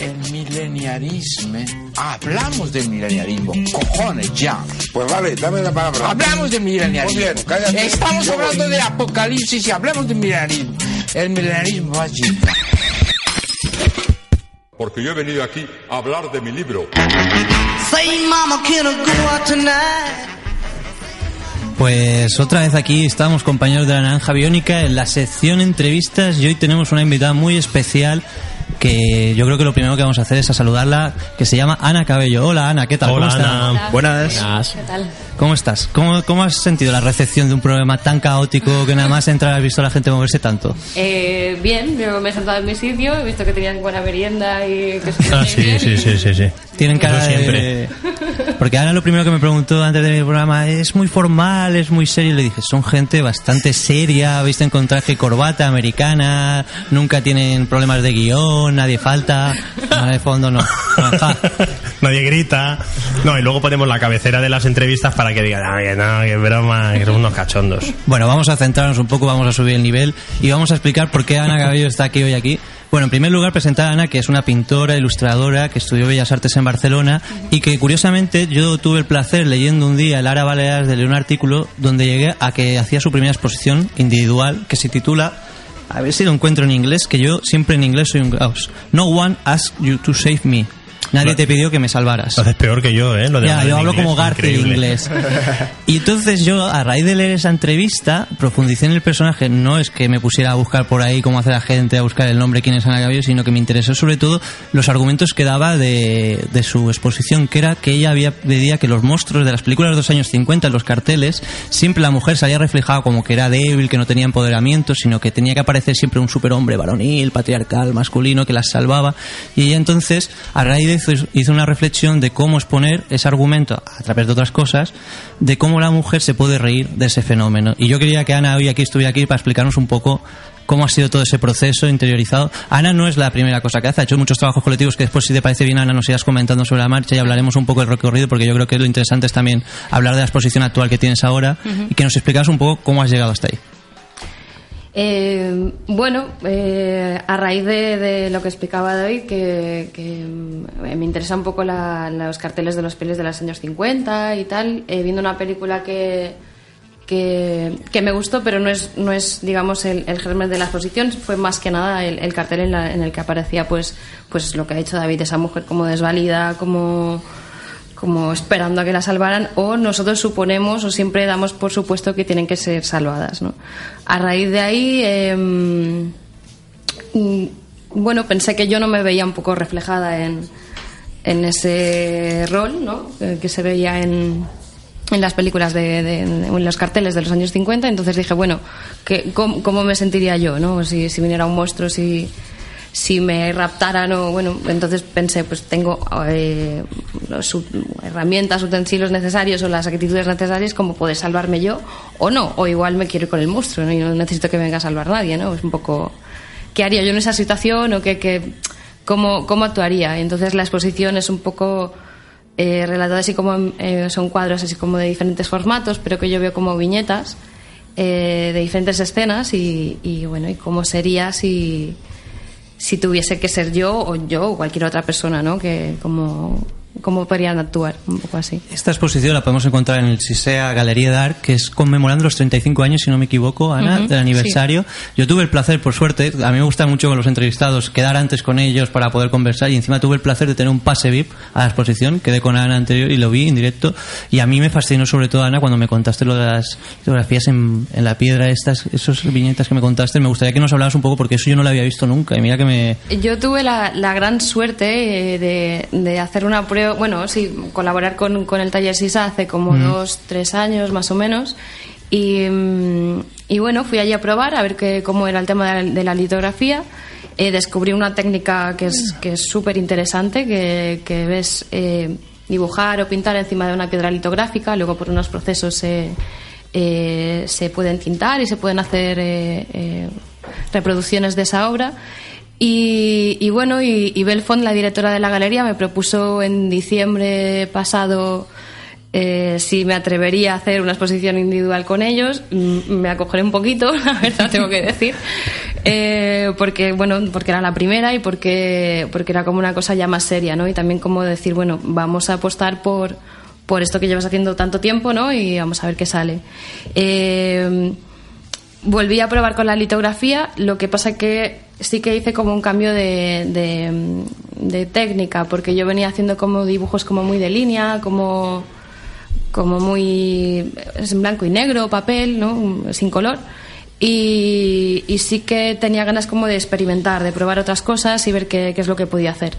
El mileniarismo. Hablamos del mileniarismo. Cojones, ya. Pues vale, dame la palabra. Hablamos del mileniarismo. Muy bien, cállate. Estamos Yo hablando voy. de apocalipsis y hablamos del mileniarismo. El mileniarismo va a llegar. Porque yo he venido aquí a hablar de mi libro. Say, mama, can I go out tonight? Pues otra vez aquí estamos compañeros de la Naranja Biónica en la sección entrevistas y hoy tenemos una invitada muy especial que yo creo que lo primero que vamos a hacer es a saludarla, que se llama Ana Cabello. Hola Ana, ¿qué tal? Hola, ¿Cómo estás? Ana. Buenas. ¿Qué tal? ¿Cómo estás? ¿Cómo, ¿Cómo has sentido la recepción de un programa tan caótico que nada más entrar has visto a la gente moverse tanto? Eh, bien, yo me he sentado en mi sitio, he visto que tenían buena merienda y que se Ah, sí, bien sí, sí, sí, sí. Tienen cara siempre. de... Porque Ana lo primero que me preguntó antes de mi programa es muy formal, es muy serio. Le dije, son gente bastante seria, visten con traje y corbata americana, nunca tienen problemas de guion, nadie falta. Ah, de fondo no. Nadie grita. No, y luego ponemos la cabecera de las entrevistas para que digan, ah, que no, que broma, que son unos cachondos. Bueno, vamos a centrarnos un poco, vamos a subir el nivel y vamos a explicar por qué Ana Cabello está aquí hoy aquí. Bueno, en primer lugar presentar a Ana, que es una pintora, ilustradora, que estudió Bellas Artes en Barcelona y que curiosamente yo tuve el placer leyendo un día el Ara Baleares de leer un artículo donde llegué a que hacía su primera exposición individual que se titula a ver si lo encuentro en inglés, que yo siempre en inglés soy un caos. No one asked you to save me. Nadie te pidió que me salvaras. Lo haces peor que yo, ¿eh? Lo de Ya, yo hablo inglés, como Garth en inglés. Y entonces yo, a raíz de leer esa entrevista, profundicé en el personaje. No es que me pusiera a buscar por ahí cómo hace la gente, a buscar el nombre, quién es Ana Cabello, sino que me interesó sobre todo los argumentos que daba de, de su exposición, que era que ella había veía que los monstruos de las películas de los años 50, en los carteles, siempre la mujer salía reflejada como que era débil, que no tenía empoderamiento, sino que tenía que aparecer siempre un superhombre varonil, patriarcal, masculino, que las salvaba. Y ella entonces, a raíz de eso, hizo una reflexión de cómo exponer ese argumento, a través de otras cosas, de cómo la mujer se puede reír de ese fenómeno. Y yo quería que Ana hoy aquí estuviera aquí para explicarnos un poco cómo ha sido todo ese proceso interiorizado. Ana no es la primera cosa que hace, ha hecho muchos trabajos colectivos que después, si te parece bien, Ana, nos irás comentando sobre la marcha y hablaremos un poco del recorrido, porque yo creo que lo interesante es también hablar de la exposición actual que tienes ahora y que nos explicas un poco cómo has llegado hasta ahí. Eh, bueno, eh, a raíz de, lo que explicaba David, que, que, mm, me interesa un poco la- los carteles de los pelis de los años 50 y tal, eh, viendo una película que, que, me gustó, pero no es, no es digamos, el, el germen de la exposición, fue más que nada el, el cartel en, la- en el que aparecía pues, pues lo que ha hecho David, esa mujer como desvalida, como como esperando a que la salvaran o nosotros suponemos o siempre damos por supuesto que tienen que ser salvadas ¿no? a raíz de ahí mm, bueno pensé que yo no me veía un poco reflejada en, en ese rol ¿no? Eh, que se veía en en las películas de, de- en los carteles de los años 50 entonces dije bueno que, ¿cómo, cómo me sentiría yo no si, si viniera un monstruo si si me raptaran o bueno entonces pensé pues tengo eh, los herramientas utensilios necesarios o las actitudes necesarias como poder salvarme yo o no o igual me quiero ir con el monstruo ¿no? y no necesito que venga a salvar nadie no es un poco qué haría yo en esa situación o qué, qué- cómo, cómo actuaría entonces la exposición es un poco eh, relatada así como eh, son cuadros así como de diferentes formatos pero que yo veo como viñetas eh, de diferentes escenas y, y bueno y cómo sería si si tuviese que ser yo o yo o cualquier otra persona, ¿no? Que como cómo podrían actuar, un poco así. Esta exposición la podemos encontrar en el SISEA Galería de Art, que es conmemorando los 35 años, si no me equivoco, Ana, Ujú, del aniversario. Yo tuve el placer, por suerte, a mí me gusta mucho con los entrevistados quedar antes con ellos para poder conversar y encima tuve el placer de tener un pase VIP a la exposición, quedé con Ana anterior y lo vi en directo y a mí me fascinó sobre todo, Ana, cuando me contaste lo de las fotografías en, en la piedra, estas, esos viñetas que me contaste, me gustaría que nos hablaras un poco porque eso yo no lo había visto nunca y mira que me... Yo tuve la, la gran suerte eh, de, de hacer una prueba, bueno, sí, colaborar con, con el taller SISA hace como dos, tres años más o menos. Y, mm, Y bueno, fui allí a probar a ver que, cómo era el tema de la, de la litografía. Eh, descubrí una técnica que es que es súper interesante, que, que ves eh, dibujar o pintar encima de una piedra litográfica, luego por unos procesos se, eh, se pueden tintar y se pueden hacer eh, eh, reproducciones de esa obra. Y, y bueno, y, y Belfont, la directora de la galería, me propuso en diciembre pasado eh, si me atrevería a hacer una exposición individual con ellos. Mm, Me acogeré un poquito, la verdad tengo que decir, Eh, porque bueno, porque era la primera y porque porque era como una cosa ya más seria, ¿no? Y también como decir, bueno, vamos a apostar por por esto que llevas haciendo tanto tiempo, ¿no? Y vamos a ver qué sale. Eh, volví a probar con la litografía, lo que pasa que sí que hice como un cambio de, de, técnica, porque yo venía haciendo como dibujos como muy de línea, como como muy en blanco y negro, papel, ¿no? sin color. Y, y sí que tenía ganas como de experimentar, de probar otras cosas y ver qué, qué es lo que podía hacer.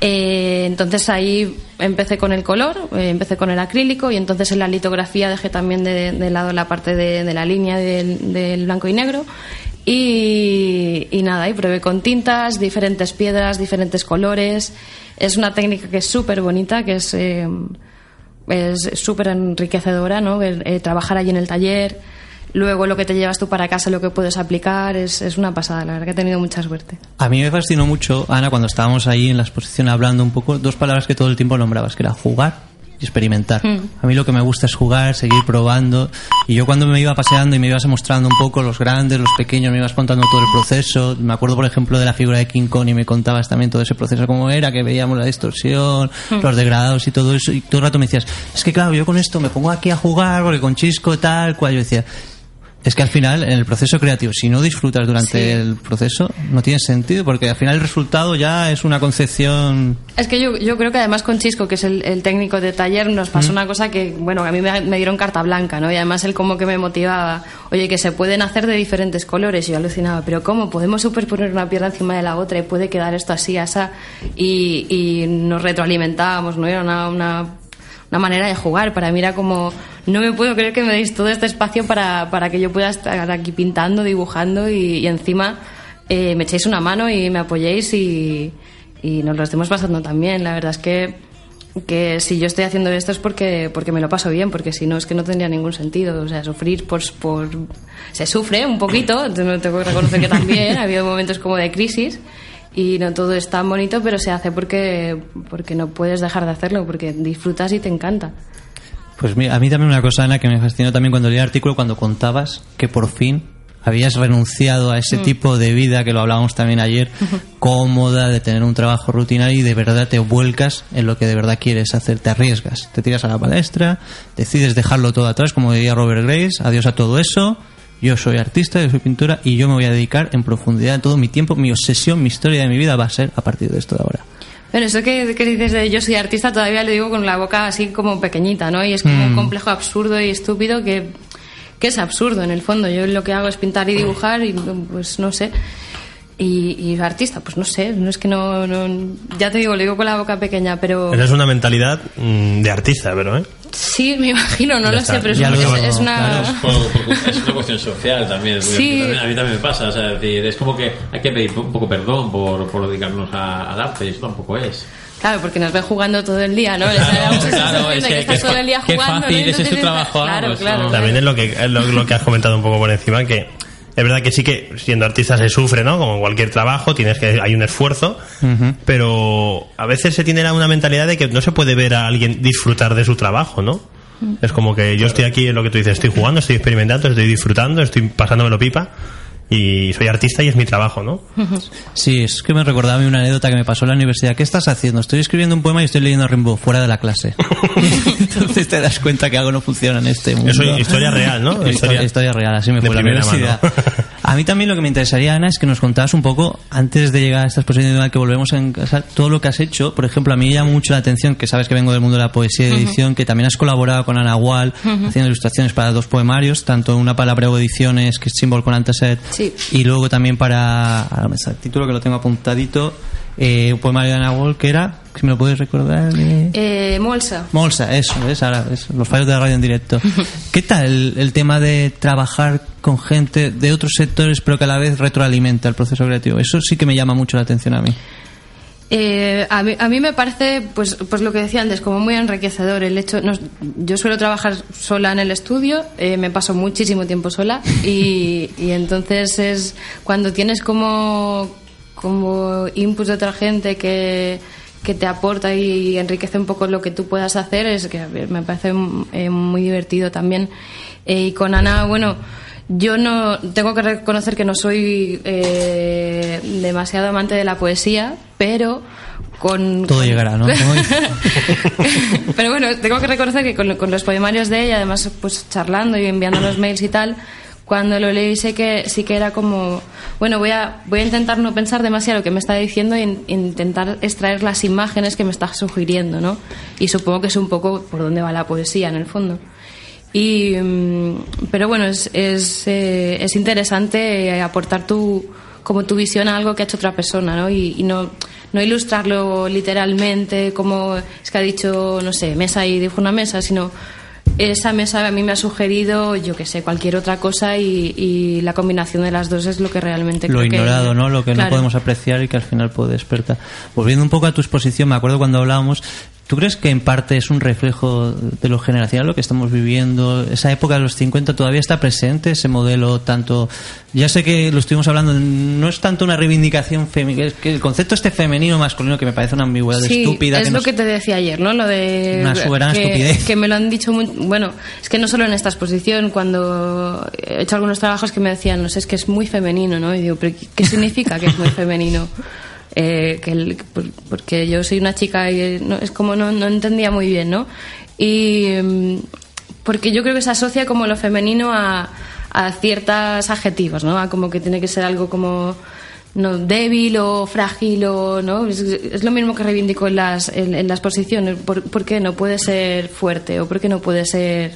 Eh, entonces ahí empecé con el color, eh, empecé con el acrílico y entonces en la litografía dejé también de, lado la parte de, la línea del, blanco y negro y, y nada, y probé con tintas, diferentes piedras, diferentes colores. Es una técnica que es súper bonita, que es eh, súper enriquecedora, ¿no? Eh, trabajar allí en el taller, luego lo que te llevas tú para casa, lo que puedes aplicar, es, es una pasada, la verdad que he tenido mucha suerte. A mí me fascinó mucho, Ana, cuando estábamos ahí en la exposición hablando un poco, dos palabras que todo el tiempo nombrabas, que era jugar y experimentar. Mm. A mí lo que me gusta es jugar, seguir probando. Y yo cuando me iba paseando y me ibas mostrando un poco los grandes, los pequeños, me ibas contando todo el proceso. Me acuerdo, por ejemplo, de la figura de King Kong y me contabas también todo ese proceso, cómo era, que veíamos la distorsión, Mm. los degradados y todo eso. Y todo el rato me decías, es que claro, yo con esto me pongo aquí a jugar, porque con Chisco tal, cual. Yo decía, es que al final, en el proceso creativo, si no disfrutas durante Sí. el proceso, no tiene sentido, porque al final el resultado ya es una concepción. Es que yo, yo creo que además con Chisco, que es el, el técnico de taller, nos pasó una cosa que, bueno, a mí me, me dieron carta blanca, ¿no? Y además él como que me motivaba, oye, que se pueden hacer de diferentes colores. Y yo alucinaba, pero ¿cómo? Podemos superponer una piedra encima de la otra y puede quedar esto así, asa. Y, y nos retroalimentábamos, ¿no? Era una, una, una manera de jugar. Para mí era como, no me puedo creer que me deis todo este espacio para, para que yo pueda estar aquí pintando, dibujando y, encima eh, me echéis una mano y me apoyéis y, nos lo estemos pasando también. La verdad es que, que si yo estoy haciendo esto es porque, porque me lo paso bien, porque si no es que no tendría ningún sentido. O sea, sufrir por... por se sufre un poquito, tengo que reconocer que también, ha habido momentos como de crisis y no todo es tan bonito, pero se hace porque, porque no puedes dejar de hacerlo, porque disfrutas y te encanta. Pues mira, a mí también una cosa, Ana, que me fascinó también cuando leí el artículo, cuando contabas que por fin habías renunciado a ese tipo de vida que lo hablábamos también ayer, cómoda, de tener un trabajo rutinario y de verdad te vuelcas en lo que de verdad quieres hacer, te arriesgas, te tiras a la palestra, decides dejarlo todo atrás, como diría Robert Grace, adiós a todo eso, yo soy artista, yo soy pintura y yo me voy a dedicar en profundidad todo mi tiempo, mi obsesión, mi historia de mi vida va a ser a partir de esto de ahora. Pero eso que, que dices de yo soy artista todavía lo digo con la boca así como pequeñita, ¿no? Y es como un complejo absurdo y estúpido que, que es absurdo en el fondo. Yo lo que hago es pintar y dibujar y pues no sé. Y, y artista, pues no sé, no es que no, no- Ya te digo, lo digo con la boca pequeña, pero... Esa es una mentalidad mm, de artista, pero ¿eh? Sí, me imagino, no Ya lo está. sé, pero es, una- lo- es- es una... claro. Por- por- es una cuestión social también. Sí. A mí también me pasa. O sea, es, decir, es como que hay que pedir un poco perdón por, por dedicarnos a- al arte. Y eso tampoco es. Claro, porque nos ven jugando todo el día, ¿no? Les claro, es que- que estás que todo el día qué jugando. fácil ¿no? Y es ese tienes- trabajo, Claro, claro. También es lo que, es lo, lo que has comentado un poco por encima, que es verdad que sí que siendo artista se sufre, ¿no? Como en cualquier trabajo, tienes que hay un esfuerzo, pero a veces se tiene una mentalidad de que no se puede ver a alguien disfrutar de su trabajo, ¿no? Es como que yo estoy aquí, es lo que tú dices, estoy jugando, estoy experimentando, estoy disfrutando, estoy pasándomelo pipa y soy artista y es mi trabajo, ¿no? Sí, es que me recordaba a mí una anécdota que me pasó en la universidad. ¿Qué estás haciendo? Estoy escribiendo un poema y estoy leyendo a Rimbaud fuera de la clase. Entonces te das cuenta que algo no funciona en este mundo. Eso es historia real, ¿no? Historia, Historia- real, así me fue la primera universidad. mano. A mí también lo que me interesaría, Ana, es que nos contabas un poco, antes de llegar a esta exposición individual que volvemos a encajar, todo lo que has hecho. Por ejemplo, a mí me llama mucho la atención, que sabes que vengo del mundo de la poesía y de edición, que también has colaborado con Ana Wall, haciendo ilustraciones para dos poemarios, tanto una para Bravo Ediciones, que es Symbol con Antaset, Sí. Y luego también para, ahora me el título que lo tengo apuntadito, eh, un poemario de Ana Wall que era, si me lo puedes recordar. eh, Eh, Molsa. Molsa, eso, es, ahora, es, los fallos de la radio en directo. ¿Qué tal el, el tema de trabajar con gente de otros sectores pero que a la vez retroalimenta el proceso creativo? Eso sí que me llama mucho la atención a mí. Eh, a, mí, a mí me parece, pues, pues lo que decía antes, como muy enriquecedor el hecho. nos- yo suelo trabajar sola en el estudio, eh, me paso muchísimo tiempo sola y, y entonces es cuando tienes como, como input de otra gente que, que te aporta y enriquece un poco lo que tú puedas hacer, es que me parece eh, muy divertido también. Eh, y con Ana, bueno. Yo no tengo que reconocer que no soy eh, demasiado amante de la poesía, pero con Todo llegará, ¿no? pero bueno, tengo que reconocer que con, con los poemarios de ella, además pues charlando y enviando los mails y tal, cuando lo leí sé que sí que era como, bueno, voy a voy a intentar no pensar demasiado lo que me está diciendo e in- intentar extraer las imágenes que me está sugiriendo, ¿no? Y supongo que es un poco por dónde va la poesía en el fondo. Y, mm, pero bueno, es, es, eh, es interesante eh, aportar tu, como tu visión a algo que ha hecho otra persona, ¿no? Y, y no, no ilustrarlo literalmente como es que ha dicho, no sé, mesa y dijo una mesa, sino esa mesa a mí me ha sugerido, yo que sé, cualquier otra cosa y, y la combinación de las dos es lo que realmente lo creo que- ignorado, ¿no? Lo que no podemos apreciar y que al final puede despertar. Volviendo un poco a tu exposición, me acuerdo cuando hablábamos, ¿tú crees que en parte es un reflejo de lo generacional lo que estamos viviendo? Esa época de los 50 todavía está presente ese modelo tanto ya sé que lo estuvimos hablando, no es tanto una reivindicación femenina, es que el concepto este femenino masculino que me parece una ambigüedad Sí, estúpida es que lo nos- que te decía ayer, ¿no? Lo de Una soberana que, estupidez. que me lo han dicho muy, bueno, es que no solo en esta exposición, cuando he hecho algunos trabajos que me decían, no sé, es que es muy femenino, ¿no? Y digo, pero ¿qué- ¿qué significa que es muy femenino? Eh, que el- por- porque yo soy una chica y eh, no, es como no, no entendía muy bien, ¿no? Y mm, porque yo creo que se asocia como lo femenino a, a ciertos adjetivos, ¿no? A como que tiene que ser algo como no débil o frágil o no es, lo mismo que reivindico en las en, en las posiciones ¿Por, por qué no puede ser fuerte o por qué no puede ser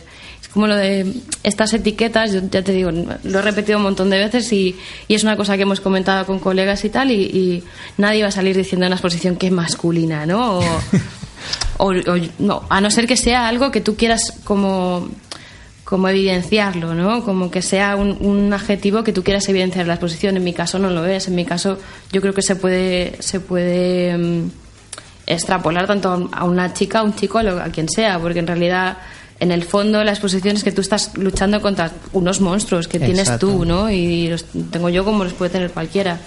como lo de estas etiquetas yo ya te digo lo he repetido un montón de veces y, y es una cosa que hemos comentado con colegas y tal y, y nadie va a salir diciendo en una exposición que es masculina no o, o- o- no a no ser que sea algo que tú quieras como como evidenciarlo, ¿no? Como que sea un, un adjetivo que tú quieras evidenciar en la exposición. En mi caso no lo es. En mi caso yo creo que se puede se puede mm, extrapolar tanto a una chica, a un chico, a, lo- a quien sea, porque en realidad en el fondo la exposición es que tú estás luchando contra unos monstruos que tienes Exacto. tú, ¿no? Y los tengo yo como los puede tener cualquiera.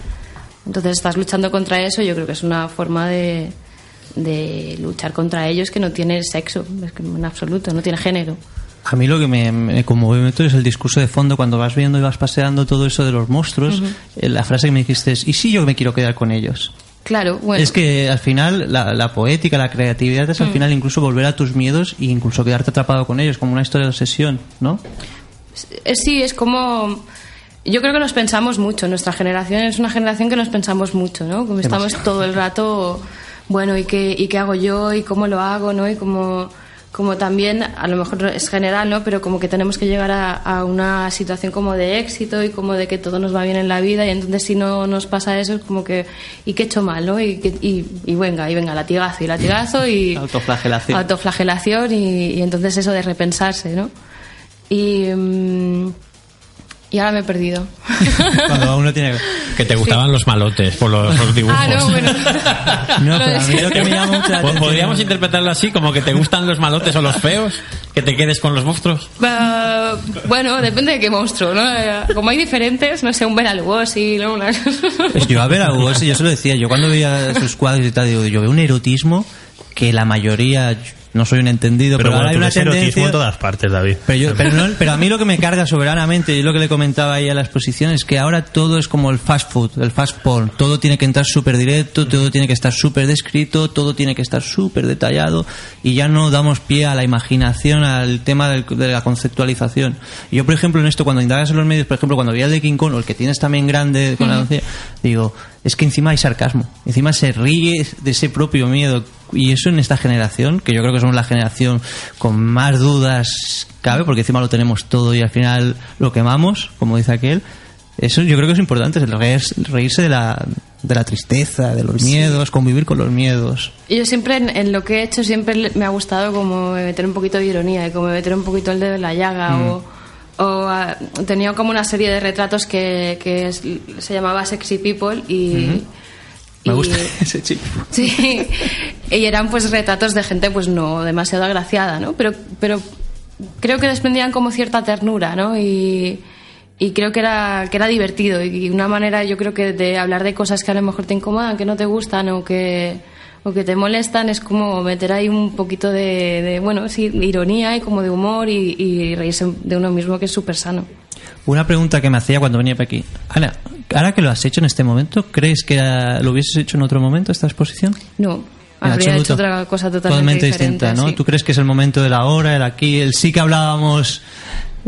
Entonces estás luchando contra eso. Yo creo que es una forma de de luchar contra ellos que no tiene sexo, es que en absoluto, no tiene género. A mí lo que me, me conmueve mucho es el discurso de fondo cuando vas viendo y vas paseando todo eso de los monstruos. eh, La frase que me dijiste es, ¿y si yo me quiero quedar con ellos? Claro, bueno. Es que al final la, la poética, la creatividad es al Mm. final incluso volver a tus miedos e incluso quedarte atrapado con ellos, como una historia de obsesión, ¿no? Eh, Sí, es como... Yo creo que nos pensamos mucho. Nuestra generación es una generación que nos pensamos mucho, ¿no? Como estamos todo el rato, bueno, ¿y qué, ¿y qué hago yo? ¿Y cómo lo hago? ¿no? Y como, como también, a lo mejor es general, ¿no? Pero como que tenemos que llegar a, a una situación como de éxito y como de que todo nos va bien en la vida y entonces si no nos pasa eso es como que, ¿y qué he hecho mal? ¿no? Y, y, y venga, y venga, latigazo y latigazo y... Autoflagelación. autoflagelación y, y entonces eso de repensarse, ¿no? Y, mm, y ahora me he perdido. Cuando uno tiene... Que te gustaban los malotes por los, los dibujos. ah, no, bueno. No, pero a mí lo que me llama mucho la atención- ¿Podríamos interpretarlo así? Como que te gustan los malotes o los feos, que te quedes con los monstruos. Bueno, depende de qué monstruo, ¿no? Eh, Como hay diferentes, no sé, un Bela Lugosi, ¿no? Una- Pues yo a ver a Hugo, yo se lo decía, yo cuando veía sus cuadros y tal, digo, yo veo un erotismo que la mayoría, no soy un entendido, pero, Pero bueno, hay tú una tendencia... en todas partes, David. Pero, yo- pero, no- pero a mí lo que me carga soberanamente, y es lo que le comentaba ahí a la exposición, es que ahora todo es como el fast food, el fast porn. Todo tiene que entrar súper directo, todo tiene que estar súper descrito, todo tiene que estar súper detallado y ya no damos pie a la imaginación, al tema del- de la conceptualización. Yo, por ejemplo, en esto, cuando indagas en los medios, por ejemplo, cuando veía el de King Kong, o el que tienes también grande con la doncella, digo, es que encima hay sarcasmo, encima se ríe de ese propio miedo. Y eso en esta generación, que yo creo que somos la generación con más dudas cabe, porque encima lo tenemos todo y al final lo quemamos, como dice aquel. Eso yo creo que es importante, reír- reírse de la, de la tristeza, de los miedos, convivir con los miedos. Yo siempre en, en lo que he hecho siempre me ha gustado como meter un poquito de ironía y como meter un poquito el dedo en la llaga Mm. o, o, ah, tenía como una serie de retratos que, que es- se llamaba Sexy People y... Me y- gusta ese chico. Sí, y eran pues retratos de gente pues no demasiado agraciada, ¿no? Pero, pero creo que desprendían como cierta ternura, ¿no? Y, y creo que era, que era divertido y una manera yo creo que de hablar de cosas que a lo mejor te incomodan, que no te gustan o que, o que te molestan es como meter ahí un poquito de, de, bueno, sí, ironía y como de humor y, y reírse de uno mismo que es súper sano. Una pregunta que me hacía cuando venía para aquí. Ana, ahora que lo has hecho en este momento, ¿crees que ah, lo hubieses hecho en otro momento esta exposición? No, En habría absoluto. hecho otra cosa totalmente, distinta, diferente, ¿no? sí. ¿Tú crees que es el momento del ahora, el aquí, el sí que hablábamos,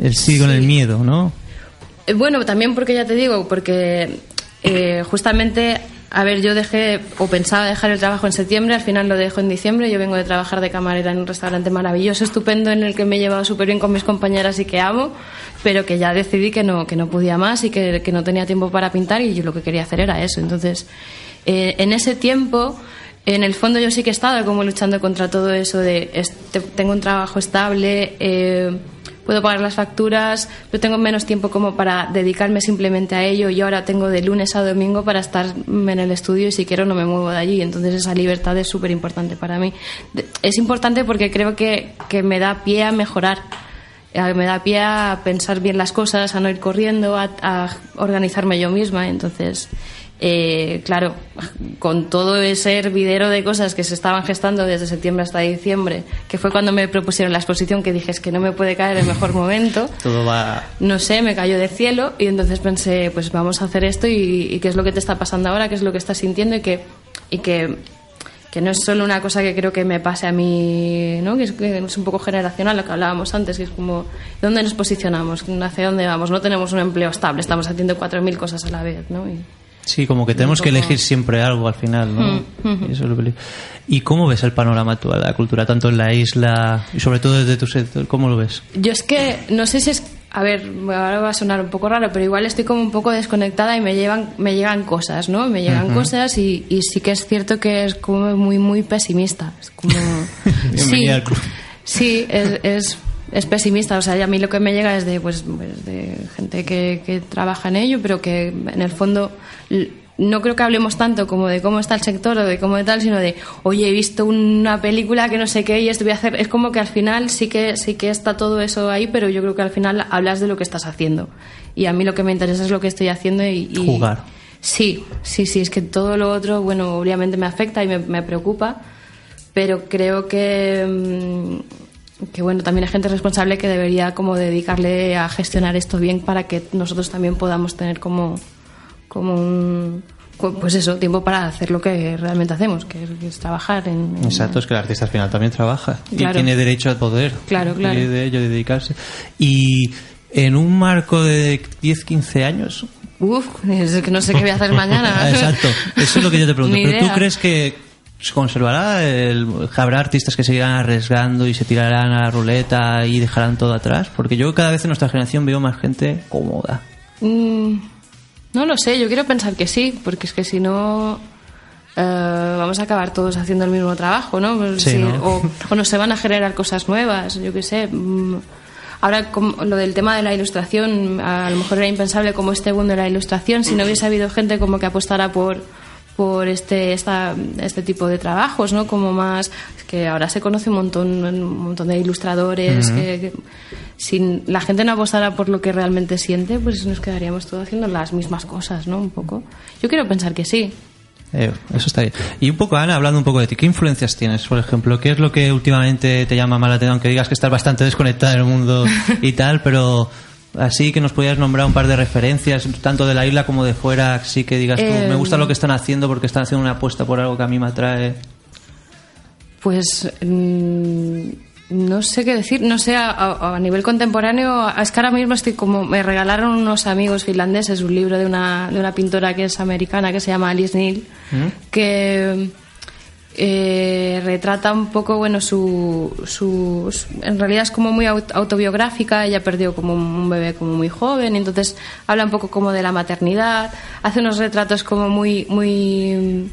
el sí, con el miedo, ¿no? Eh, Bueno, también porque ya te digo, porque eh, justamente, a ver, yo dejé o pensaba dejar el trabajo en septiembre, al final lo dejo en diciembre. Yo vengo de trabajar de camarera en un restaurante maravilloso, estupendo, en el que me he llevado súper bien con mis compañeras y que amo, pero que ya decidí que no, que no podía más y que, que no tenía tiempo para pintar y yo lo que quería hacer era eso. Entonces, eh, en ese tiempo. En el fondo yo sí que he estado como luchando contra todo eso de tengo un trabajo estable, eh, puedo pagar las facturas, pero tengo menos tiempo como para dedicarme simplemente a ello y ahora tengo de lunes a domingo para estar en el estudio y si quiero no me muevo de allí. Entonces esa libertad es súper importante para mí. Es importante porque creo que, que me da pie a mejorar. Eh, Me da pie a pensar bien las cosas, a no ir corriendo, a, a organizarme yo misma. Entonces, eh, claro, con todo ese hervidero de cosas que se estaban gestando desde septiembre hasta diciembre, que fue cuando me propusieron la exposición, que dije es que no me puede caer el mejor momento, Todo va... no sé, me cayó del cielo y entonces pensé, pues vamos a hacer esto y, y qué es lo que te está pasando ahora, qué es lo que estás sintiendo y que, y que, que no es solo una cosa que creo que me pase a mí, ¿no? que, es, que es un poco generacional lo que hablábamos antes, que es como, ¿dónde nos posicionamos? ¿Hacia dónde vamos? No tenemos un empleo estable, estamos haciendo 4.000 cosas a la vez. ¿no? Y- Sí, como que tenemos que elegir siempre algo al final, ¿no? Mm. Y, eso es lo ¿Y cómo ves el panorama actual de la cultura, tanto en la isla y sobre todo desde tu sector? ¿Cómo lo ves? Yo es que no sé si es. A ver, ahora va a sonar un poco raro, pero igual estoy como un poco desconectada y me llevan, me llegan cosas, ¿no? Me llegan Ujú. cosas y, y sí que es cierto que es como muy, muy pesimista. Es como. sí, al club. sí, es, es, es pesimista. O sea, y a mí lo que me llega es de, pues, pues, de gente que, que trabaja en ello, pero que en el fondo no creo que hablemos tanto como de cómo está el sector o de cómo de tal, sino de, oye, he visto una película que no sé qué y esto voy a hacer. Es como que al final sí que, sí que está todo eso ahí, pero yo creo que al final hablas de lo que estás haciendo. Y a mí lo que me interesa es lo que estoy haciendo y... y- Jugar. Sí, sí, sí, es que todo lo otro, bueno, obviamente me afecta y me, me preocupa, pero creo que, mm, que, bueno, también hay gente responsable que debería como dedicarle a gestionar esto bien para que nosotros también podamos tener como, como un, pues eso, tiempo para hacer lo que realmente hacemos, que es, que es trabajar en... en- Exacto, es que el artista al final también trabaja y Claro. tiene derecho a poder Claro, claro. y de ello dedicarse. Y en un marco de 10, 15 años. Uf, es que no sé qué voy a hacer mañana. Exacto, eso es lo que yo te pregunto. ¿Pero tú crees que se conservará? El, ¿Habrá artistas que seguirán arriesgando y se tirarán a la ruleta y dejarán todo atrás? Porque yo cada vez en nuestra generación veo más gente cómoda. Mm, no lo sé, yo quiero pensar que sí, porque es que si no eh, vamos a acabar todos haciendo el mismo trabajo, ¿no? Es Sí, decir, ¿no? O, o no se van a generar cosas nuevas, yo qué sé. mm, Ahora, como lo del tema de la ilustración, a lo mejor era impensable como este boom de la ilustración si no hubiese habido gente como que apostara por por este esta, este tipo de trabajos, ¿no? Como más que ahora se conoce un montón un montón de ilustradores Ujú. que, que si la gente no apostara por lo que realmente siente, pues nos quedaríamos todos haciendo las mismas cosas, ¿no? Un poco. Yo quiero pensar que sí. Eh, eso está bien. Y un poco, Ana, hablando un poco de ti, ¿qué influencias tienes, por ejemplo? ¿Qué es lo que últimamente te llama más la atención? Aunque digas que estás bastante desconectada del mundo y tal, pero así que nos podías nombrar un par de referencias, tanto de la isla como de fuera, así que digas tú, Eh, me gusta lo que están haciendo porque están haciendo una apuesta por algo que a mí me atrae. Pues mm, no sé qué decir, no sé, a, nivel contemporáneo, es que ahora mismo estoy como, me regalaron unos amigos finlandeses un libro de una, de una pintora que es americana que se llama Alice Neal, que, eh, retrata un poco, bueno, su, su, En realidad es como muy aut- autobiográfica. Ella perdió como un bebé como muy joven, entonces habla un poco como de la maternidad. Hace unos retratos como muy. muy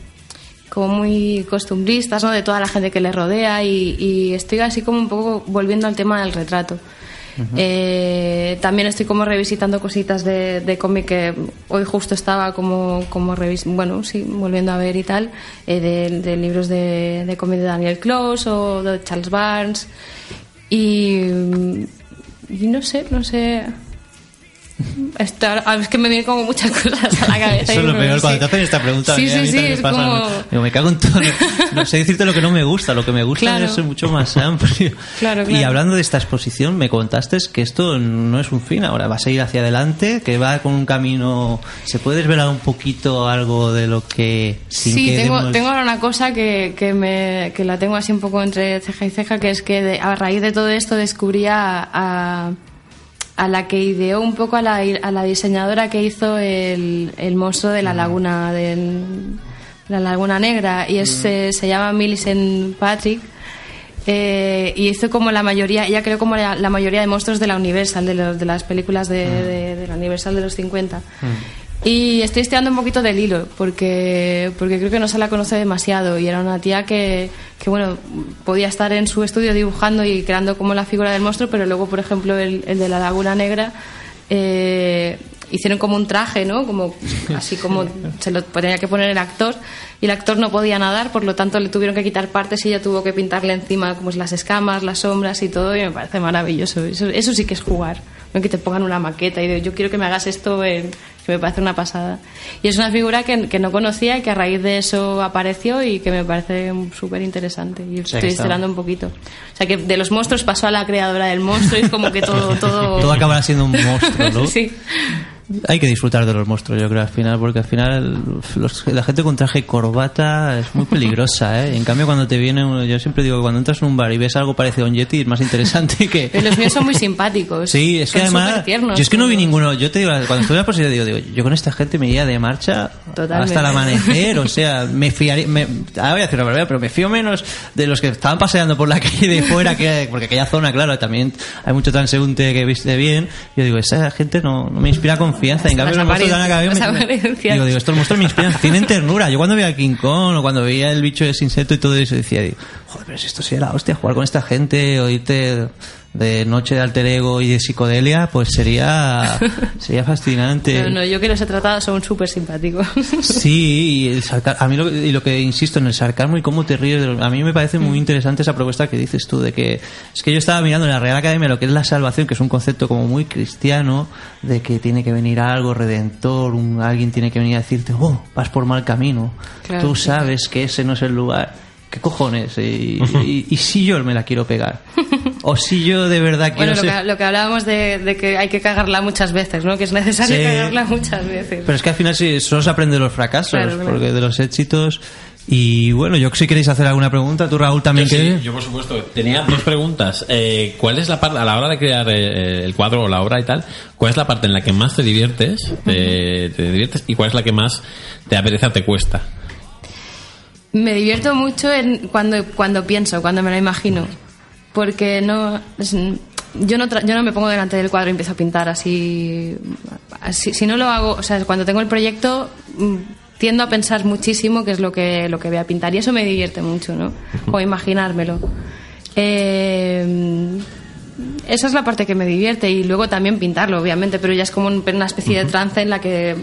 como muy costumbristas, ¿no? De toda la gente que le rodea y estoy así como un poco volviendo al tema del retrato. Eh, también estoy como revisitando cositas de, cómic que hoy justo estaba como, como revis bueno, sí, volviendo a ver y tal, eh, de, libros de, cómic de Daniel Close o de Charles Barnes. Y no sé, no sé. Esto, ahora- es que me vienen como muchas cosas a la cabeza. Eso es lo peor, sí. cuando te hacen esta pregunta. a Sí, mí- a mí sí, sí, es pasa, como... me cago en todo. No sé decirte lo que no me gusta, lo que me gusta Claro. es mucho más amplio. Claro, Y hablando de esta exposición, me contaste que esto no es un fin, ahora vas a ir hacia adelante, que va con un camino... ¿Se puede desvelar un poquito algo de lo que... sin Sí, que tengo, demos- tengo ahora una cosa que, que, me, que la tengo así un poco entre ceja y ceja, que es que de- a raíz de todo esto descubrí a, a, a la que ideó un poco a la, a la diseñadora que hizo el, el monstruo de la laguna del- la laguna negra. Y es, eh, se llama Millicent Patrick eh, y hizo como la mayoría ella creó como la, la mayoría de monstruos de la Universal de, los, de las películas de, de- de la Universal de los 50 y estoy estudiando un poquito del hilo, porque, porque creo que no se la conoce demasiado. Y era una tía que, que, bueno, podía estar en su estudio dibujando y creando como la figura del monstruo, pero luego, por ejemplo, el, el de la Laguna Negra, eh, hicieron como un traje, ¿no? Como, así como se lo tenía que poner el actor, y el actor no podía nadar, por lo tanto le tuvieron que quitar partes y ella tuvo que pintarle encima como las escamas, las sombras y todo, y me parece maravilloso. Eso, eso sí que es jugar. No que te pongan una maqueta y de, yo quiero que me hagas esto, en- que me parece una pasada. Y es una figura que, que no conocía y que a raíz de eso apareció y que me parece súper interesante. Y sea, estoy esperando un poquito. O sea, que de los monstruos pasó a la creadora del monstruo y es como que todo... Todo, Todo acabará siendo un monstruo, ¿no? sí. Hay que disfrutar de los monstruos, yo creo, al final, porque al final los- la gente con traje y corbata es muy peligrosa, ¿eh? En cambio, cuando te viene, uno- yo siempre digo que cuando entras en un bar y ves algo parecido a un Yeti, es más interesante que... Pero los míos son muy simpáticos. Sí, es que además, supertiernos, yo es que no vi ninguno, yo te digo, cuando estuve en la posición digo, digo, yo con esta gente me iría de marcha Totalmente. hasta el amanecer, o sea, me fiaría, me, ahora voy a decir una barbaridad, pero me fío menos de los que estaban paseando por la calle de fuera, que, porque aquella zona, claro, también hay mucho transeúnte que viste bien, yo digo, esa gente no, no me inspira confianza, en cambio los monstruos de Ana Gabriel me- digo, digo, estos monstruos me inspiran, tienen ternura, yo cuando veía a King Kong o cuando veía el bicho de ese insecto y todo eso, decía, digo, joder, pero si esto sería la hostia, jugar con esta gente, o irte de noche de alter ego y de psicodelia, pues sería sería fascinante. No, no, yo que los he tratado son súper simpáticos. Sí, y el a mí lo, y lo que insisto en el sarcasmo y cómo te ríes, de lo- a mí me parece muy interesante esa propuesta que dices tú de que es que yo estaba mirando en la Real Academia lo que es la salvación, que es un concepto como muy cristiano, de que tiene que venir algo redentor, un, alguien tiene que venir a decirte, oh, vas por mal camino, Claro, tú sí, sabes que ese no es el lugar. ¿Qué cojones? Y, y- y si yo me la quiero pegar. O si yo de verdad quiero Bueno, lo ser... que, lo que hablábamos de, de que hay que cagarla muchas veces, ¿no? Que es necesario Sí. cagarla muchas veces. Pero es que al final sí, solo se aprende de los fracasos, Claro, claro. porque de los éxitos. Y bueno, yo si queréis hacer alguna pregunta, tú Raúl también Yo, sí, quieres. yo, por supuesto. Tenía dos preguntas. Eh, ¿Cuál es la parte, a la hora de crear eh, el cuadro o la obra y tal, cuál es la parte en la que más te diviertes, te, te diviertes y cuál es la que más te apetece o te cuesta? Me divierto mucho en cuando, cuando pienso, cuando me lo imagino. Porque no. es- yo no, tra- yo no me pongo delante del cuadro y empiezo a pintar así, así. Si no lo hago, o sea, cuando tengo el proyecto, mm, tiendo a pensar muchísimo qué es lo que, lo que voy a pintar. Y eso me divierte mucho, ¿no? O imaginármelo. Eh, esa es la parte que me divierte y luego también pintarlo, obviamente, pero ya es como un- una especie de trance en la que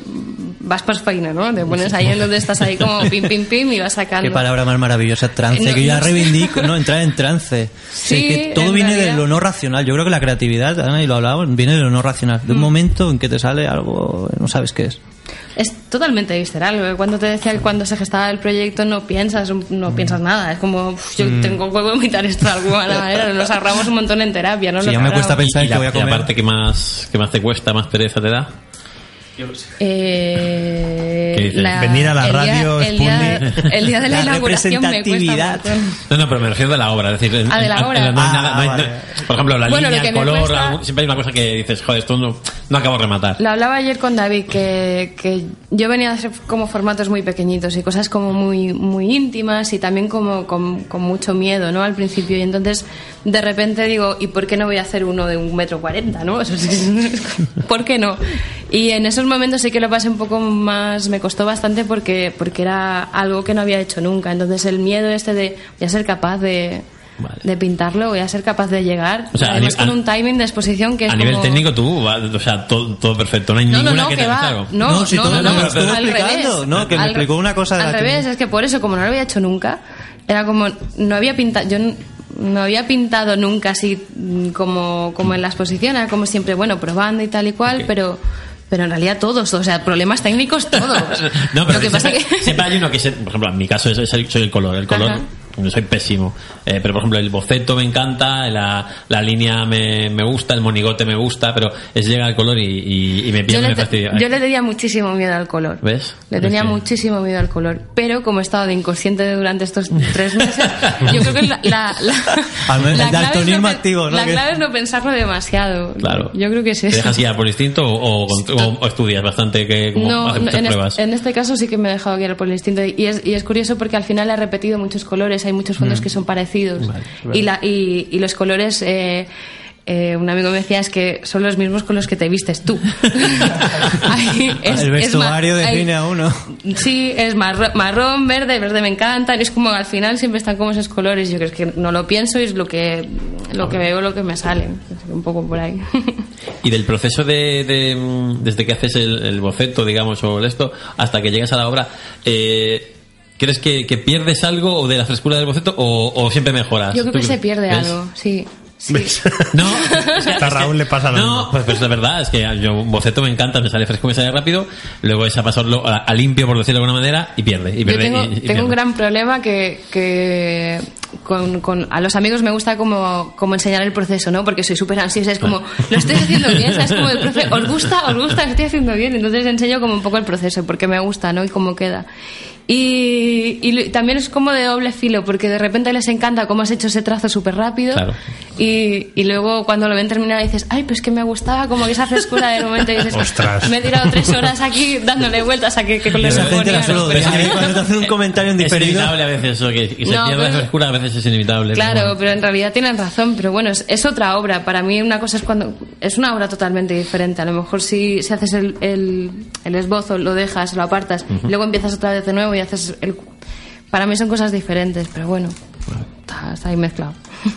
vas por faena, ¿no? Te pones ahí en donde estás ahí como pim, pim, pim y vas sacando. Qué palabra más maravillosa, trance, No, que yo ya reivindico, ¿no? Entrar en trance. Sí, Sí, que todo en viene de realidad. lo no racional. Yo creo que la creatividad, Ana, y lo hablábamos, viene de lo no racional. Mm. De un momento en que te sale algo, no sabes qué es. Es totalmente visceral. Cuando te decía que cuando se gestaba el proyecto no piensas, no Mm. piensas nada. Es como, "Uf, yo tengo que vomitar esto de alguna manera. Nos ahorramos un montón en terapia, ¿no? Sí, ya me cuesta pensar y que la, voy a y la comer. parte que más, que más te cuesta, más pereza te da. Eh, la- Venir a la el día- radio, el día, el día de la, La inauguración me cuesta representatividad. montón. No, no, pero me refiero de la obra. Es decir, Ah, de la obra. en- no hay Ah, nada- no hay- vale. no- por ejemplo, la Bueno, línea, el me color, cuesta- algún- siempre hay una cosa que dices, joder, esto no, no acabo de rematar. Lo hablaba ayer con David, que, que yo venía a hacer como formatos muy pequeñitos y cosas como muy, muy íntimas y también como con, con mucho miedo, ¿no? Al principio. Y entonces, de repente digo, ¿y por qué no voy a hacer uno de un metro cuarenta, no? Eso ¿Por qué no? Y en esos momentos sí que lo pasé un poco más, me costó bastante porque, porque era algo que no había hecho nunca. Entonces el miedo este de, voy a ser capaz de... Vale. De pintarlo, voy a ser capaz de llegar. O sea, Además, nivel- con un timing de exposición que es A nivel como- técnico tú, va- o sea, todo, todo perfecto. No hay no, no, ninguna no, que, que te va. No, No, sí, no, todo no, no, que estuvo al explicando, revés. no, que me Al- explicó una cosa de Al la revés, técnica. es que por eso, como no lo había hecho nunca, era como, no había pintado, yo n- no había pintado nunca así mm, como, como en la exposición, era como siempre, bueno, probando y tal y cual, Ok. pero pero en realidad todos, o sea, problemas técnicos todos. no, pero lo que pasa siempre, que... siempre hay uno que, se- por ejemplo, en mi caso es, es el, soy el color. El color, Ajá. Soy pésimo. Eh, pero, por ejemplo, el boceto me encanta, la, la línea me, me gusta, el monigote me gusta, pero es llega el color y, y, y me pierde, me te- fastidia. yo le tenía muchísimo miedo al color. ¿Ves? Le Es tenía que- muchísimo miedo al color. Pero como he estado de inconsciente durante estos tres meses, yo creo que la, la, la- Al menos la el clave es daltonismo no activo, ¿no? La clave es no pensarlo demasiado. Claro. Yo creo que es ¿Te eso. dejas guiar por instinto o, o o- o estudias bastante que como No, haces no, muchas en, es- pruebas? en este caso sí que me he dejado guiar por el instinto y es, y es curioso porque al final he repetido muchos colores, hay muchos fondos que son parecidos Mm. Vale, y, la, y, y los colores, eh, eh, un amigo me decía es que son los mismos con los que te vistes tú. Es- el vestuario define a uno. Sí, es marrón, marrón, verde, verde me encanta. Es como al final siempre están como esos colores. Yo creo que no lo pienso y es lo que, lo que veo, lo que me sale. Un poco por ahí. Y del proceso de, de, mm, desde que haces el, el boceto, digamos, o el esto, hasta que llegas a la obra, eh, ¿crees que, que pierdes algo o de la frescura del boceto o, o siempre mejoras? Yo creo ¿Tú que se pierde ves? algo, sí. sí. ¿Ves? No, es A Raúl le pasa lo No, mismo. pues, pues es verdad, es que yo un boceto me encanta, me sale fresco, me sale rápido, luego es a pasarlo a, a limpio, por decirlo de alguna manera, y pierde. Y Yo pierde tengo, y- y tengo pierde. un gran problema que, que con, con- a los amigos me gusta como, como enseñar el proceso, ¿no? Porque soy súper ansiosa, es como, lo estoy haciendo bien, ¿sabes? Como el profe, ¿os gusta? ¿Os gusta? Lo estoy haciendo bien. Entonces enseño como un poco el proceso, porque me gusta, ¿no? Y cómo queda. Y, y también es como de doble filo, porque de repente les encanta cómo has hecho ese trazo súper rápido. Claro. Y, y luego cuando lo ven terminado dices, ay, pues que me gustaba como que esa frescura del momento y dices, Ostras. me he tirado tres horas aquí dándole vueltas a que, que con la. Cuando te hacen un comentario en Es inevitable a veces eso, que, que se No, pierde la pero- frescura, a veces es inevitable. Claro, pero bueno. pero en realidad tienen razón, pero bueno, es, es otra obra. Para mí una cosa es cuando... Es una obra totalmente diferente. A lo mejor si, si haces el, el, el esbozo, lo dejas, lo apartas, y luego empiezas otra vez de nuevo y haces el... Para mí son cosas diferentes, pero bueno, está, está ahí mezclado.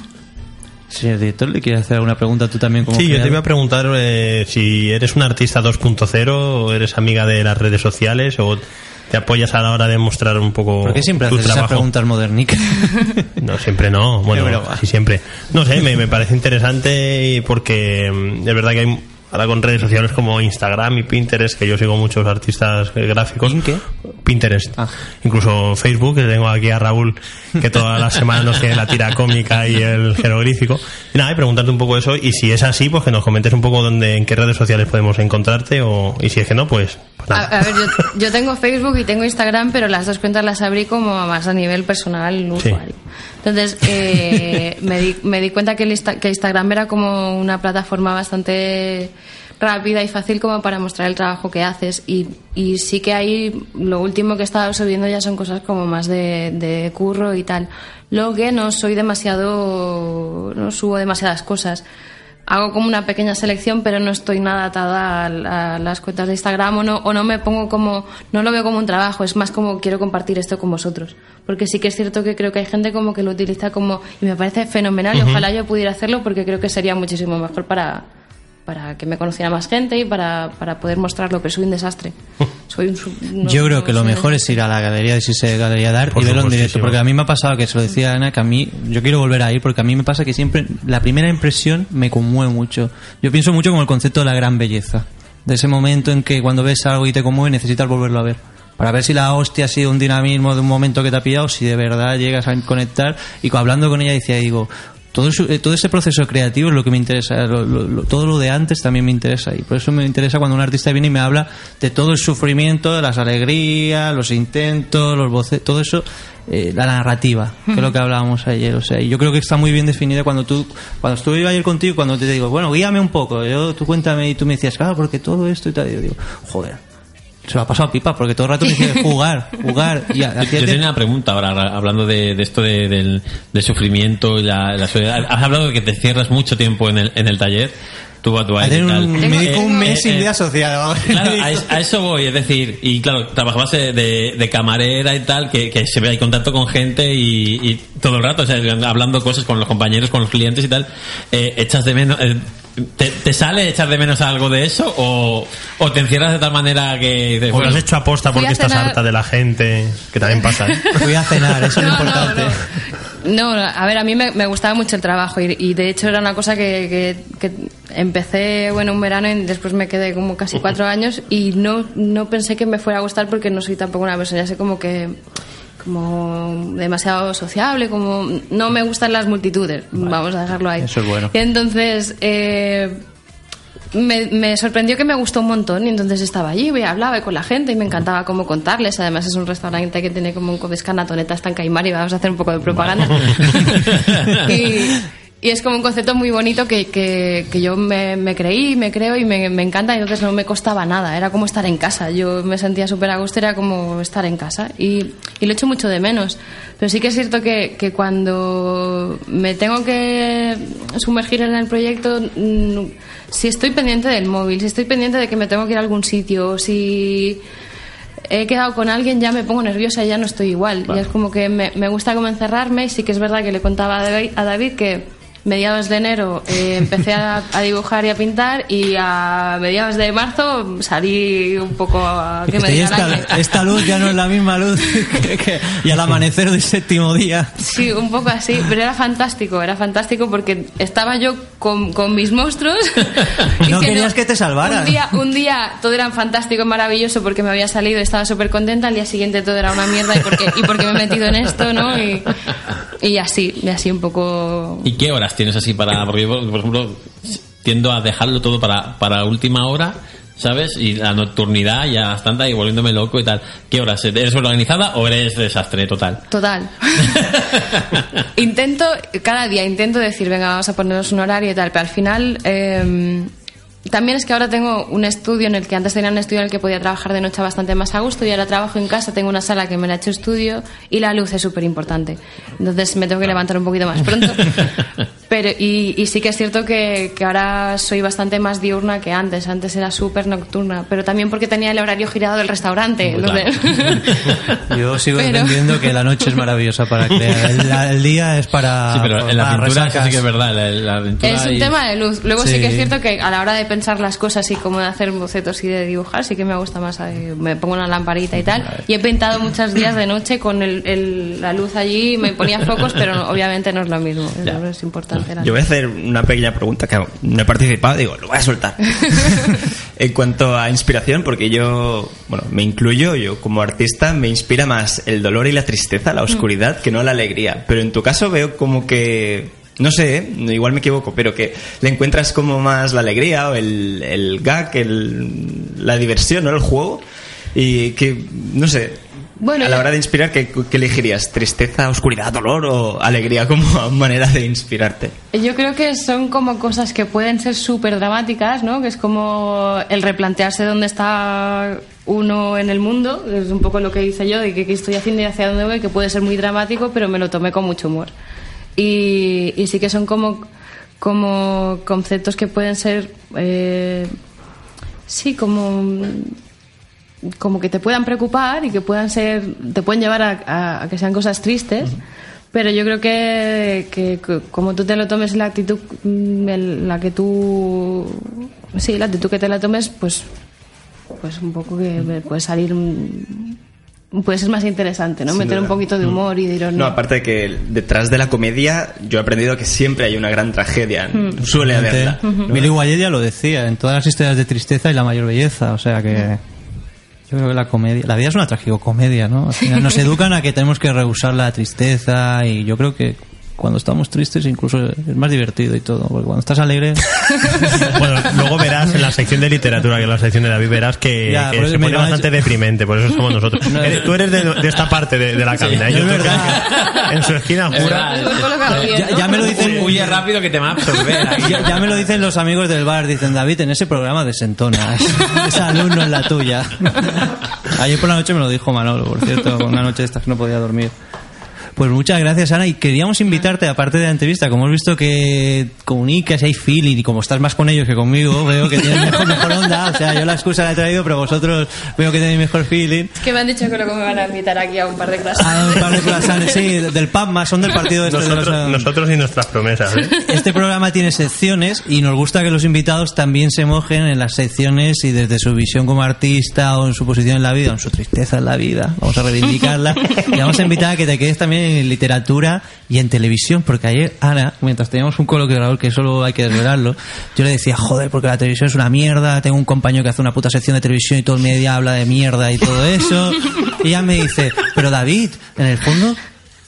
Señor director, ¿le quieres hacer alguna pregunta tú también como Sí, yo te creador? iba a preguntar eh, si eres un artista 2.0 o eres amiga de las redes sociales o te apoyas a la hora de mostrar un poco ¿Por qué siempre tu haces esas trabajo. preguntas modernicas? No, siempre no. Bueno, sí, siempre. No sé, me, me parece interesante y porque mm, es verdad que hay ahora con redes sociales como Instagram y Pinterest, que yo sigo muchos artistas gráficos. ¿In qué? Pinterest. Ah. Incluso Facebook, que tengo aquí a Raúl, que todas las semanas nos tiene la tira cómica y el jeroglífico. Y nada, y preguntarte un poco eso, y si es así, pues que nos comentes un poco dónde, en qué redes sociales podemos encontrarte, o, y si es que no, pues, pues A, nada. a ver, yo, yo tengo Facebook y tengo Instagram, pero las dos cuentas las abrí como más a nivel personal Sí. Entonces, eh, me, di, me di cuenta que, el Insta- que Instagram era como una plataforma bastante rápida y fácil como para mostrar el trabajo que haces y, y sí que ahí lo último que he estado subiendo ya son cosas como más de, de curro y tal. Lo que no soy demasiado, no subo demasiadas cosas hago como una pequeña selección, pero no estoy nada atada a, la- a las cuentas de Instagram o no, o no me pongo como, no lo veo como un trabajo, es más como quiero compartir esto con vosotros. Porque sí que es cierto que creo que hay gente como que lo utiliza como, y me parece fenomenal, y ojalá yo pudiera hacerlo porque creo que sería muchísimo mejor para, para que me conociera más gente y para, para poder mostrar lo que soy un desastre. Soy un, no- Yo creo no que lo mejor es ir a la galería de Sise Galería de Arte y verlo en directo. Porque a mí me ha pasado que se lo decía Ana, que a mí, yo quiero volver a ir porque a mí me pasa que siempre la primera impresión me conmueve mucho. Yo pienso mucho como el concepto de la gran belleza. De ese momento en que cuando ves algo y te conmueve necesitas volverlo a ver. Para ver si la hostia ha sido un dinamismo de un momento que te ha pillado, si de verdad llegas a conectar. Y hablando con ella decía, digo, todo, eso- eh, todo ese proceso creativo es lo que me interesa. lo- lo- todo lo de antes también me interesa. Y por eso me interesa cuando un artista viene y me habla de todo el sufrimiento, de las alegrías, los intentos, los voces, todo eso, eh, la narrativa, que es lo que hablábamos ayer. O sea, yo creo que está muy bien definida cuando tú, cuando estuve yo ayer contigo, cuando te digo, bueno, guíame un poco, yo, tú cuéntame y tú me decías, claro, porque todo esto y tal. Yo digo, joder. Se lo ha pasado pipa porque todo el rato me dice jugar, jugar. Y Yo, hacía yo tenía una pregunta ahora, ahora, hablando de, de esto de- del, del sufrimiento y la, la soledad. Has hablado de que te cierras mucho tiempo en el, en el taller, tú a tu y tal. un, Tengo- me dijo un mes sin eh, día asociado. Claro, a, a eso voy, es decir, y claro, trabajabas de, de- de camarera y tal, que, que se ve ahí contacto con gente y, y todo el rato, o sea, hablando cosas con los compañeros, con los clientes y tal, eh, echas de menos, eh, te, te sale echar de menos algo de eso o, o te encierras de tal manera que dices, O lo has hecho aposta porque estás harta de la gente, que también pasa. ¿eh? Fui a cenar, eso es lo No, no, importante. No. A ver, a mí me, me gustaba mucho el trabajo y, y de hecho era una cosa que, que- que empecé, bueno, un verano y después me quedé como casi cuatro años y no, no pensé que me fuera a gustar porque no soy tampoco una persona, ya sé como que como demasiado sociable, como no me gustan las multitudes, vamos a dejarlo ahí. Eso es bueno. Y entonces eh, me, me sorprendió que me gustó un montón y entonces estaba allí y hablaba con la gente y me encantaba como contarles. Además es un restaurante que tiene como un codescana toneta está en Caimar y vamos a hacer un poco de propaganda. y, y es como un concepto muy bonito que, que, que yo me, me creí, me creo y me, me encanta y entonces no me costaba nada. Era como estar en casa. Yo me sentía súper a gusto, era como estar en casa y, y lo echo mucho de menos. Pero sí que es cierto que, que cuando me tengo que sumergir en el proyecto, mm, si estoy pendiente del móvil, si estoy pendiente de que me tengo que ir a algún sitio, si he quedado con alguien ya me pongo nerviosa y ya no estoy igual. Y es como que me, me gusta como encerrarme y sí que es verdad que le contaba a David que mediados de enero eh, empecé a, a dibujar y a pintar y a mediados de marzo salí un poco a que me Y esta, "Ay, esta luz ya no es la misma luz que, que- y al amanecer del séptimo día. Sí, un poco así, pero era fantástico, era fantástico porque estaba yo con, con mis monstruos. y No querías que te salvaran. Un día, un día todo era fantástico, maravilloso porque me había salido, estaba súper contenta, al día siguiente todo era una mierda y porque, y porque me he metido en esto, ¿no? Y, y así, y así un poco... ¿Y qué horas tienes así para.? Porque yo, por ejemplo, tiendo a dejarlo todo para, para última hora, ¿sabes? Y la nocturnidad ya bastante y volviéndome loco y tal. ¿Qué horas? ¿Eres organizada o eres desastre total? Total. intento, cada día intento decir, venga, vamos a ponernos un horario y tal, pero al final eh, también es que ahora tengo un estudio en el que antes tenía un estudio en el que podía trabajar de noche bastante más a gusto y ahora trabajo en casa, tengo una sala que me la ha hecho estudio y la luz es súper importante. Entonces me tengo que levantar un poquito más pronto. Pero, y, y sí que es cierto que, que ahora soy bastante más diurna que antes. Antes era súper nocturna, pero también porque tenía el horario girado del restaurante. Claro. Yo sigo Pero- entendiendo que la noche es maravillosa para crear. El, el día es para. sí, pero en la pintura sí que es verdad. La, la pintura Es un y- tema de luz. Luego sí. Sí. que es cierto que a la hora de pensar las cosas y cómo de hacer bocetos y de dibujar, sí que me gusta más. eh, Me pongo una lamparita y tal. Y he pintado muchos días de noche con el- el- la luz allí, me ponía focos, pero no- obviamente no es lo mismo. Ya. Es importante. Yo voy a hacer una pequeña pregunta que no he participado, digo, lo voy a soltar. en cuanto a inspiración, porque yo, bueno, me incluyo, yo como artista me inspira más el dolor y la tristeza, la oscuridad, que no la alegría. Pero en tu caso veo como que, no sé, ¿eh? igual me equivoco, pero que le encuentras como más la alegría o el, el gag, el, la diversión, ¿no? El juego. Y que, no sé, Bueno, a la hora de inspirar, ¿qué, qué elegirías? ¿Tristeza, oscuridad, dolor o alegría como manera de inspirarte? Yo creo que son como cosas que pueden ser súper dramáticas, ¿no? Que es como el replantearse dónde está uno en el mundo, es un poco lo que hice yo, de que qué estoy haciendo y hacia dónde voy, que puede ser muy dramático, pero me lo tomé con mucho humor. Y, y sí que son como, como conceptos que pueden ser, eh, sí, como como que te puedan preocupar y que puedan ser te pueden llevar a, a- a que sean cosas tristes. Pero yo creo que, que- que como tú te lo tomes la actitud mm, el- la que tú sí la actitud que te la tomes pues pues un poco que puede salir puede ser más interesante no Sin meter un poquito de humor y de ironía No, aparte de que detrás de la comedia yo he aprendido que siempre hay una gran tragedia. Hmm. Suele haberla. ¿no? Billy Wilder ya lo decía, en todas las historias de tristeza y la mayor belleza, o sea que yo creo que la comedia, la vida es una tragicomedia, ¿no? Al final nos educan a que tenemos que rehusar la tristeza y yo creo que cuando estamos tristes incluso es más divertido y todo, porque cuando estás alegre... Bueno, luego verás en la sección de literatura, que es la sección de David, verás que, Ya, que se pone bastante hecho- deprimente, por eso somos nosotros. No, Eres- tú eres de, de esta parte de, de la cabina. y no yo es que en su esquina Es jura. es bien, ya, ¿no? ya me lo dicen... Huye rápido que te va a absorber. Ya, ya me lo dicen los amigos del bar, dicen David, en ese programa desentona, es, es alumno en la tuya. Ayer por la noche me lo dijo Manolo, por cierto, con una noche de estas que no podía dormir. Pues muchas gracias, Ana. Y queríamos invitarte, aparte de la entrevista, como hemos visto que comunicas y hay feeling, y como estás más con ellos que conmigo, veo que tienes mejor, mejor onda. O sea, yo la excusa la he traído, pero vosotros veo que tenéis mejor feeling. Que me han dicho que luego me van a invitar aquí a un par de clases. Ah, un par de croissants, sí, del más, son del partido este de los- Nosotros, nosotros y nuestras promesas. ¿eh? Este programa tiene secciones y nos gusta que los invitados también se mojen en las secciones y desde su visión como artista o en su posición en la vida o en su tristeza en la vida, vamos a reivindicarla y vamos a invitar a que te quedes también en literatura y en televisión, porque ayer Ana, mientras teníamos un coloquio grabador que solo hay que desvelarlo, yo le decía, joder, porque la televisión es una mierda, tengo un compañero que hace una puta sección de televisión y todo el media habla de mierda y todo eso, y ella me dice, pero David, en el fondo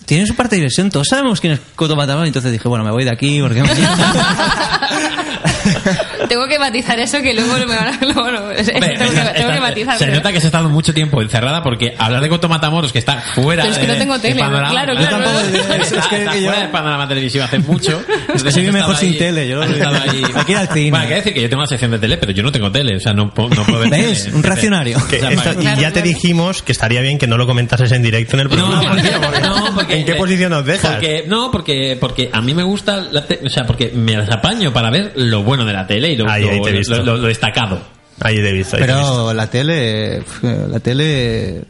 tiene su parte de diversión. Todos sabemos quién es Coto Matamón. Entonces dije, bueno, me voy de aquí porque... Tengo que matizar eso que luego me van a... luego no, tengo, Hombre, que, esta- tengo que esta- matizar. Se pero- nota que has estado mucho tiempo encerrada porque hablar de Coto Matamoros, que está fuera Pero es que de- no tengo tele, panorama- claro, Yo claro. tampoco- Es- es está- que está yo- fuera del panorama televisivo hace mucho. Es que soy Entonces, mejor sin ahí- tele, yo- has estado ahí- que ir al cine. Bueno, hay que decir que yo tengo una sección de tele, pero yo no tengo tele, o sea, no, no puedo ver ¿Ves? tele. Un racionario. Que O sea, esto- para- y ya te dijimos que estaría bien que no lo comentases en directo en el No, programa. porque- no, porque- ¿En qué posición nos dejas? Porque, no, porque, porque a mí me gusta, la te- o sea, porque me las apaño para ver lo bueno de la tele y lo, Ahí, lo- ahí lo- lo- destacado. Ahí te he visto. ahí te he visto. Pero la tele... La tele...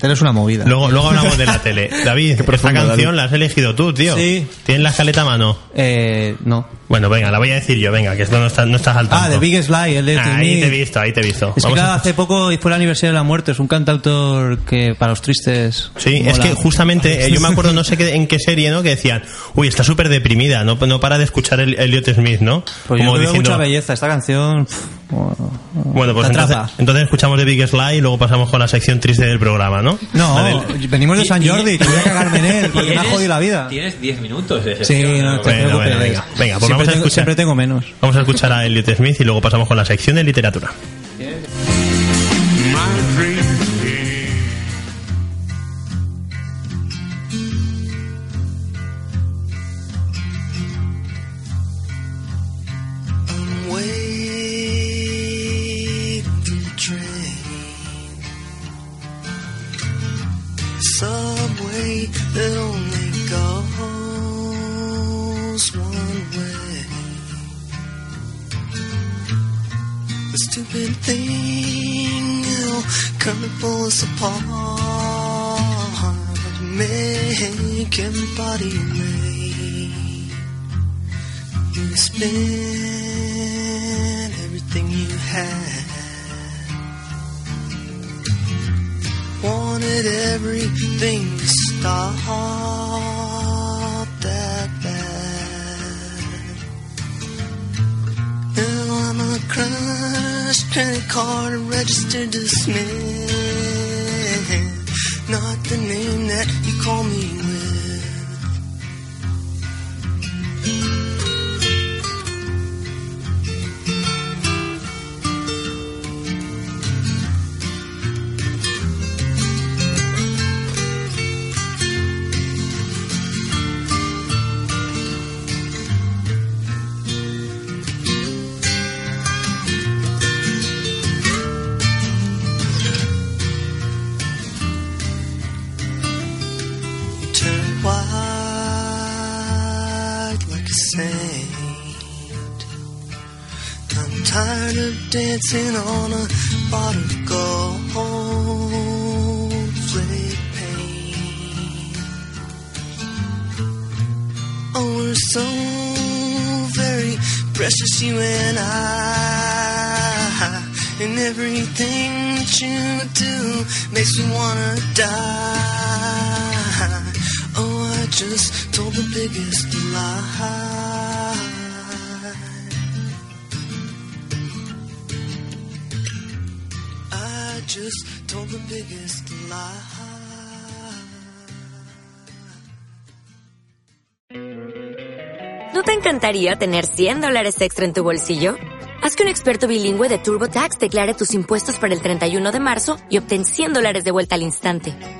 Tele es una movida. Luego, luego hablamos de la tele. David, esta profundo, canción David. la has elegido tú, tío. Sí. ¿Tienes la escaleta a mano? Eh, no. Bueno, venga, la voy a decir yo, venga, que esto no, está, no estás al tanto. Ah, The Biggest Lie, el de Ah, Tim Ahí te he visto, ahí te he visto. Es que Vamos a claro, hace poco fue el aniversario de la muerte. Es un cantautor que para los tristes. Sí, es mola. que justamente eh, yo me acuerdo no sé qué, en qué serie, ¿no? Que decían, uy, está súper deprimida, no, no para de escuchar el Elliot Smith, ¿no? Pues yo veo mucha belleza. Esta canción. pff, bueno, bueno, pues entonces, entonces escuchamos The Biggest Lie y luego pasamos con la sección triste del programa, ¿no? No, del- venimos de San Jordi, que voy a cagarme en él, porque me ha Tienes- jodido la vida. Tienes 10 minutos de Sí, sección, no te Bueno, preocupes. bueno, venga. Venga, pues siempre, vamos a tengo, escuchar. siempre tengo menos. Vamos a escuchar a Elliot Smith y luego pasamos con la sección de literatura. I'm stupid thing will come and pull us apart. Make everybody late. You spent everything you had. Wanted everything to stop that bad. Now I'm a crushed credit card registered to Smith. Not the name that you call me saint. I'm tired of dancing on a pot of gold flake paint. Oh, we're so very precious, you and I. And everything that you do makes me wanna die. Just told the biggest lie. I just told the biggest lie. ¿No te encantaría tener 100 dólares extra en tu bolsillo? Haz que un experto bilingüe de TurboTax declare tus impuestos para el 31 de marzo y obtén 100 dólares de vuelta al instante.